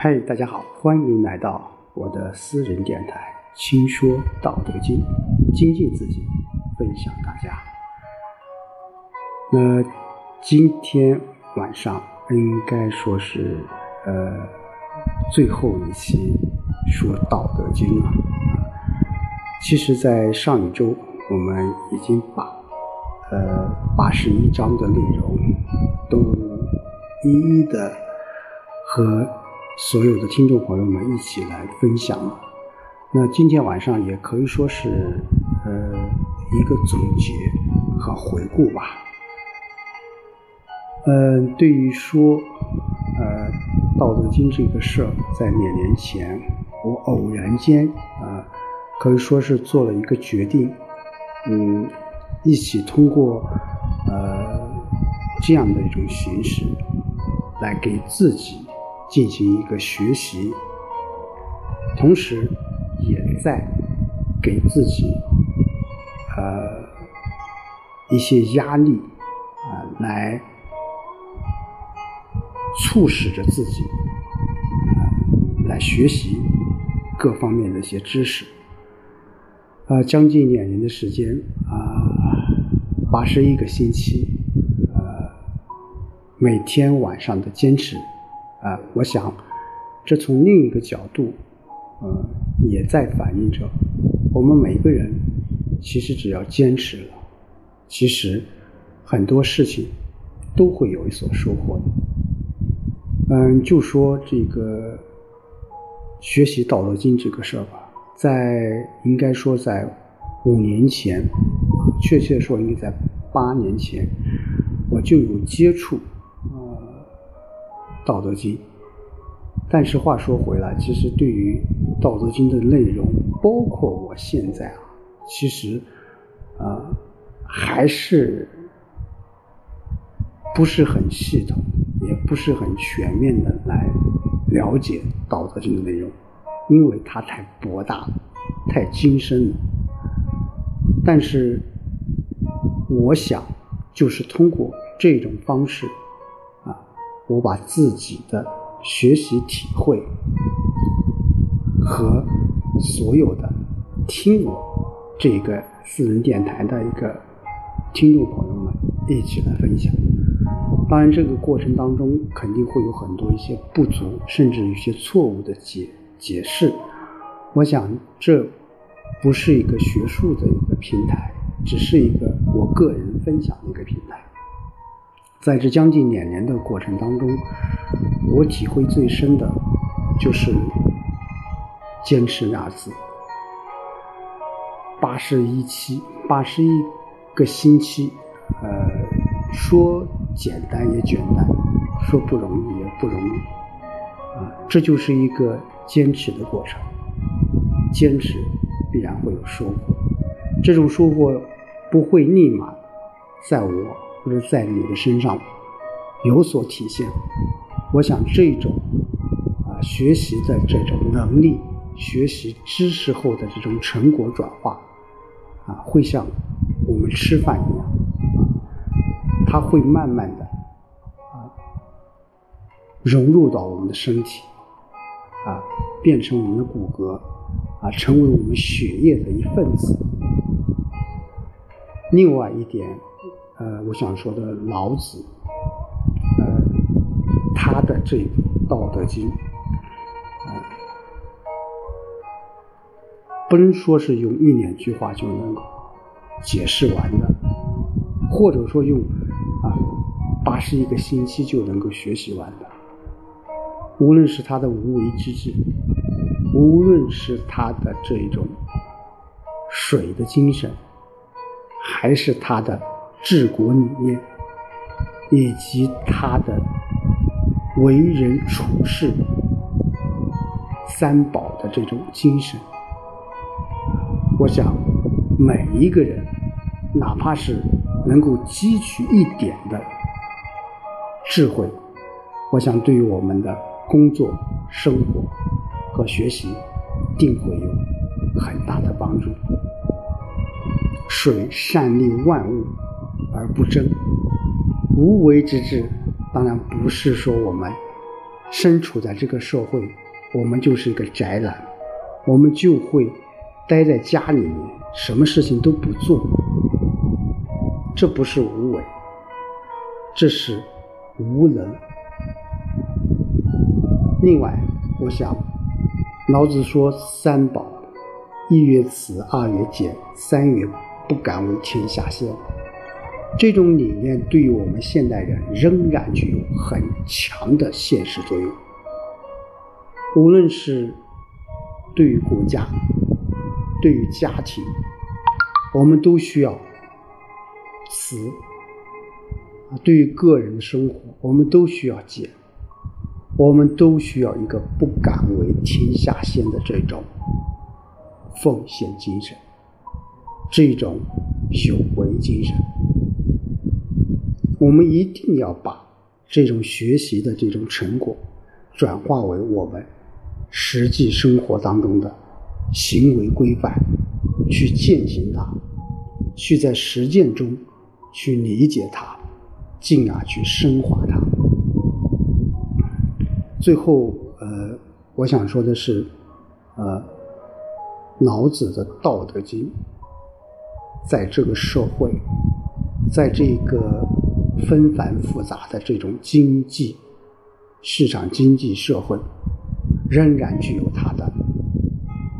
嗨，大家好，欢迎来到我的私人电台《轻说道德经》，精进自己，分享大家。那今天晚上应该说是呃最后一期说《道德经》了。其实，在上一周我们已经把呃八十一章的内容都一一的和所有的听众朋友们一起来分享了。那今天晚上也可以说是呃一个总结和回顾吧。嗯，对于说呃《道德经》这个事儿，在两年前我偶然间啊可以说是做了一个决定，嗯，一起通过呃这样的一种形式来给自己。进行一个学习，同时也在给自己呃一些压力啊，来促使着自己来学习各方面的一些知识。啊，将近两年的时间啊，八十一个星期，呃，每天晚上的坚持。啊，我想，这从另一个角度，呃，也在反映着我们每个人，其实只要坚持了，其实很多事情都会有所收获的。嗯，就说这个学习《道德经》这个事儿吧，在应该说在五年前，确切说应该在八年前，我就有接触。道德经，但是话说回来，其实对于道德经的内容，包括我现在啊，其实啊还是不是很系统，也不是很全面的来了解道德经的内容，因为它太博大了，太精深了。但是我想，就是通过这种方式。我把自己的学习体会和所有的听我这个私人电台的一个听众朋友们一起来分享。当然，这个过程当中肯定会有很多一些不足，甚至有些错误的解解释。我想，这不是一个学术的一个平台，只是一个我个人分享的一个平台。在这将近两年的过程当中，我体会最深的，就是坚持俩字。八十一期，八十一个星期，呃，说简单也简单，说不容易也不容易，啊，这就是一个坚持的过程。坚持必然会有收获，这种收获不会立马在我。或者在你的身上有所体现，我想这种啊学习的这种能力，学习知识后的这种成果转化，啊，会像我们吃饭一样，啊，它会慢慢的啊融入到我们的身体，啊，变成我们的骨骼，啊，成为我们血液的一份子。另外一点。呃，我想说的老子，呃，他的这《道德经》，呃，不能说是用一两句话就能够解释完的，或者说用啊八十一个星期就能够学习完的。无论是他的无为之治，无论是他的这一种水的精神，还是他的。治国理念，以及他的为人处事、三宝的这种精神，我想每一个人，哪怕是能够汲取一点的智慧，我想对于我们的工作、生活和学习，定会有很大的帮助。水善利万物。而不争，无为之治，当然不是说我们身处在这个社会，我们就是一个宅男，我们就会待在家里面，什么事情都不做。这不是无为，这是无能。另外，我想，老子说三宝：一曰慈，二曰俭，三曰不敢为天下先。这种理念对于我们现代人仍然具有很强的现实作用。无论是对于国家，对于家庭，我们都需要慈；啊，对于个人的生活，我们都需要俭；我们都需要一个不敢为天下先的这种奉献精神，这种有为精神。我们一定要把这种学习的这种成果转化为我们实际生活当中的行为规范，去践行它，去在实践中去理解它，进而去升华它。最后，呃，我想说的是，呃，老子的《道德经》在这个社会，在这个。纷繁复杂的这种经济、市场经济社会，仍然具有它的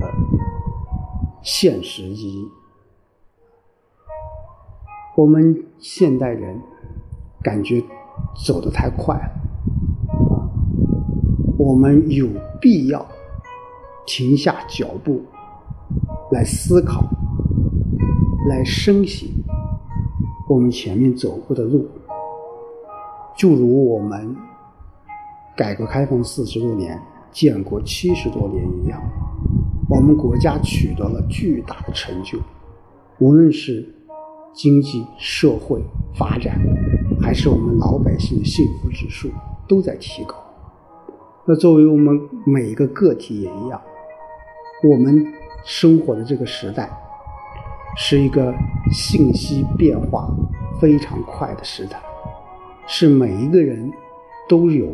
呃现实意义。我们现代人感觉走得太快了，啊，我们有必要停下脚步来思考，来深省我们前面走过的路。就如我们改革开放四十多年、建国七十多年一样，我们国家取得了巨大的成就，无论是经济社会发展，还是我们老百姓的幸福指数都在提高。那作为我们每一个个体也一样，我们生活的这个时代是一个信息变化非常快的时代。是每一个人都有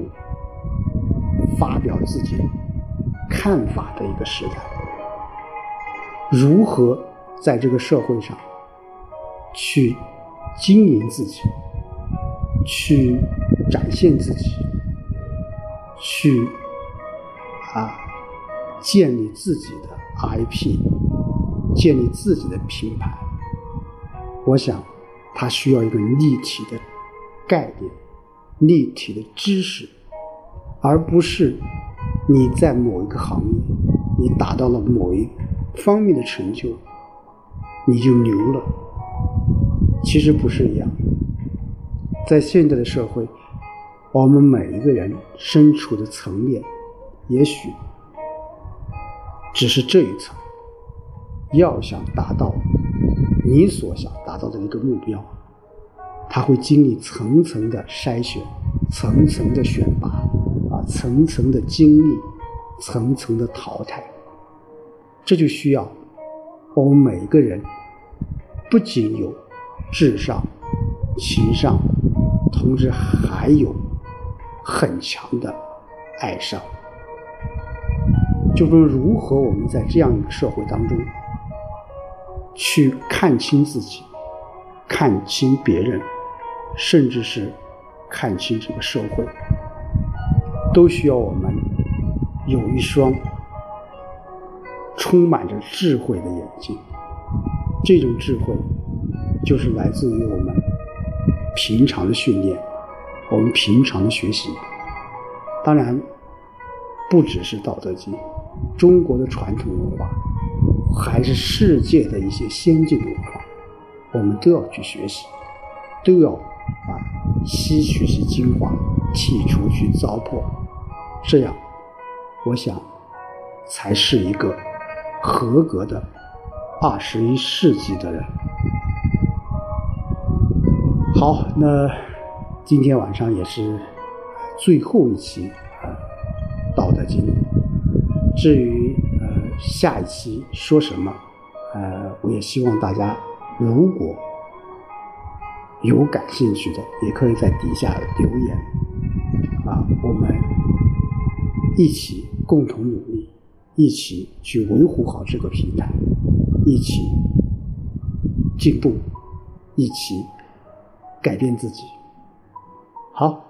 发表自己看法的一个时代。如何在这个社会上去经营自己，去展现自己，去啊建立自己的 IP，建立自己的品牌？我想，它需要一个立体的。概念、立体的知识，而不是你在某一个行业，你达到了某一方面的成就，你就牛了。其实不是一样。在现在的社会，我们每一个人身处的层面，也许只是这一层。要想达到你所想达到的一个目标。他会经历层层的筛选，层层的选拔，啊，层层的经历，层层的淘汰。这就需要我们每个人不仅有智商、情商，同时还有很强的爱商。就说如何我们在这样一个社会当中去看清自己，看清别人。甚至是看清这个社会，都需要我们有一双充满着智慧的眼睛。这种智慧就是来自于我们平常的训练，我们平常的学习。当然，不只是《道德经》，中国的传统文化，还是世界的一些先进文化，我们都要去学习，都要。啊，吸取其精华，剔除其糟粕，这样，我想，才是一个合格的二十一世纪的人。好，那今天晚上也是最后一期啊《道德经》。至于呃下一期说什么，呃，我也希望大家如果。有感兴趣的，也可以在底下留言，啊，我们一起共同努力，一起去维护好这个平台，一起进步，一起改变自己。好，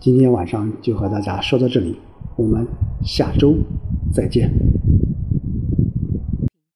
今天晚上就和大家说到这里，我们下周再见。